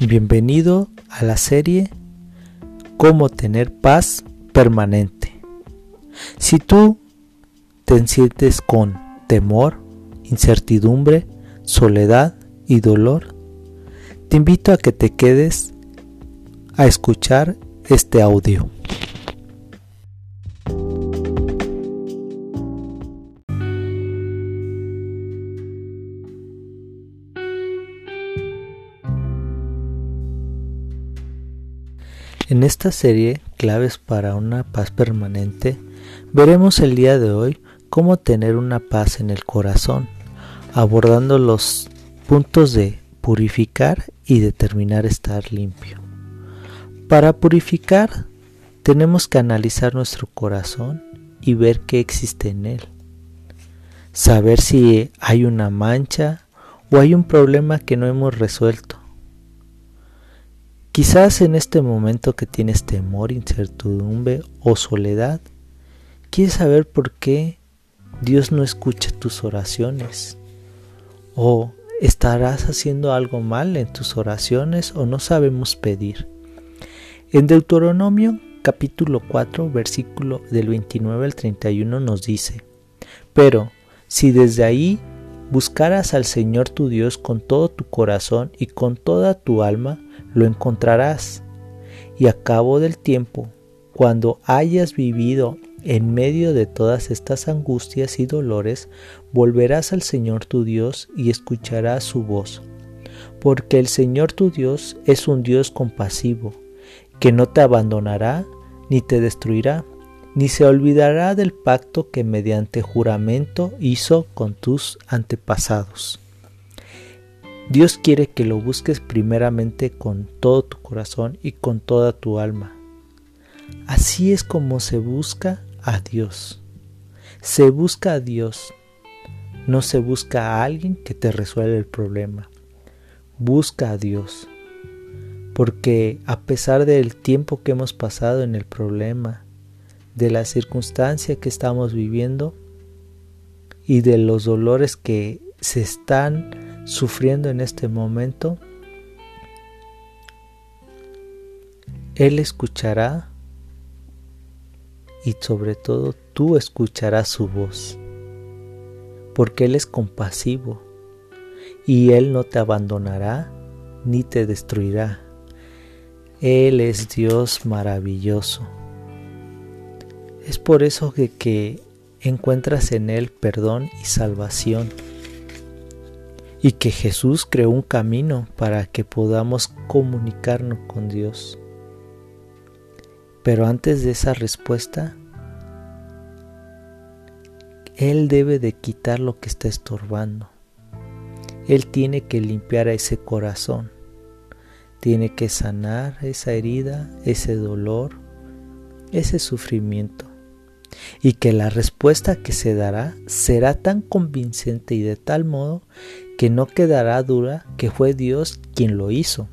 Bienvenido a la serie Cómo tener paz permanente. Si tú te sientes con temor, incertidumbre, soledad y dolor, te invito a que te quedes a escuchar este audio. En esta serie, Claves para una paz permanente, veremos el día de hoy cómo tener una paz en el corazón, abordando los puntos de purificar y determinar estar limpio. Para purificar, tenemos que analizar nuestro corazón y ver qué existe en él. Saber si hay una mancha o hay un problema que no hemos resuelto Quizás en este momento que tienes temor, incertidumbre o soledad, quieres saber por qué Dios no escucha tus oraciones. O estarás haciendo algo mal en tus oraciones o no sabemos pedir. En Deuteronomio capítulo 4 versículo del 29 al 31 nos dice, pero si desde ahí buscaras al Señor tu Dios con todo tu corazón y con toda tu alma, lo encontrarás. Y a cabo del tiempo, cuando hayas vivido en medio de todas estas angustias y dolores, volverás al Señor tu Dios y escucharás su voz. Porque el Señor tu Dios es un Dios compasivo, que no te abandonará ni te destruirá, ni se olvidará del pacto que mediante juramento hizo con tus antepasados. Dios quiere que lo busques primeramente con todo tu corazón y con toda tu alma. Así es como se busca a Dios. Se busca a Dios. No se busca a alguien que te resuelva el problema. Busca a Dios. Porque a pesar del tiempo que hemos pasado en el problema, de la circunstancia que estamos viviendo y de los dolores que se están sufriendo en este momento, Él escuchará y sobre todo tú escucharás su voz, porque Él es compasivo y Él no te abandonará ni te destruirá. Él es Dios maravilloso. Es por eso que, encuentras en Él perdón y salvación y que Jesús creó un camino para que podamos comunicarnos con Dios. Pero antes de esa respuesta, Él debe de quitar lo que está estorbando. Él tiene que limpiar ese corazón. Tiene que sanar esa herida, ese dolor, ese sufrimiento. Y que la respuesta que se dará será tan convincente y de tal modo que no quedará duda que fue Dios quien lo hizo.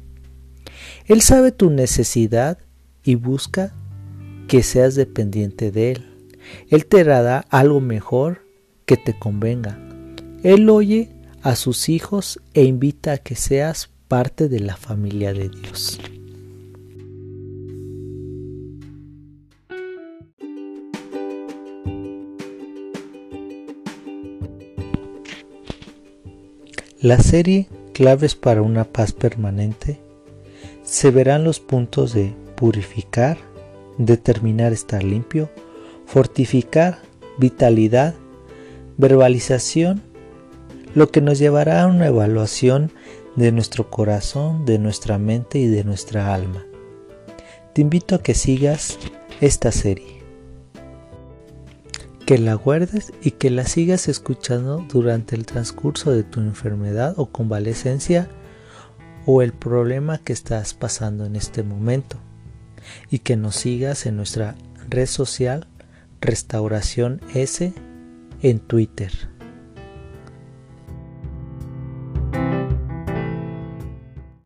Él sabe tu necesidad y busca que seas dependiente de Él. Él te dará algo mejor que te convenga. Él oye a sus hijos e invita a que seas parte de la familia de Dios. La serie Claves para una paz permanente se verán los puntos de purificar, determinar estar limpio, fortificar, vitalidad, verbalización, lo que nos llevará a una evaluación de nuestro corazón, de nuestra mente y de nuestra alma. Te invito a que sigas esta serie que la guardes y que la sigas escuchando durante el transcurso de tu enfermedad o convalecencia o el problema que estás pasando en este momento y que nos sigas en nuestra red social Restauración S en Twitter.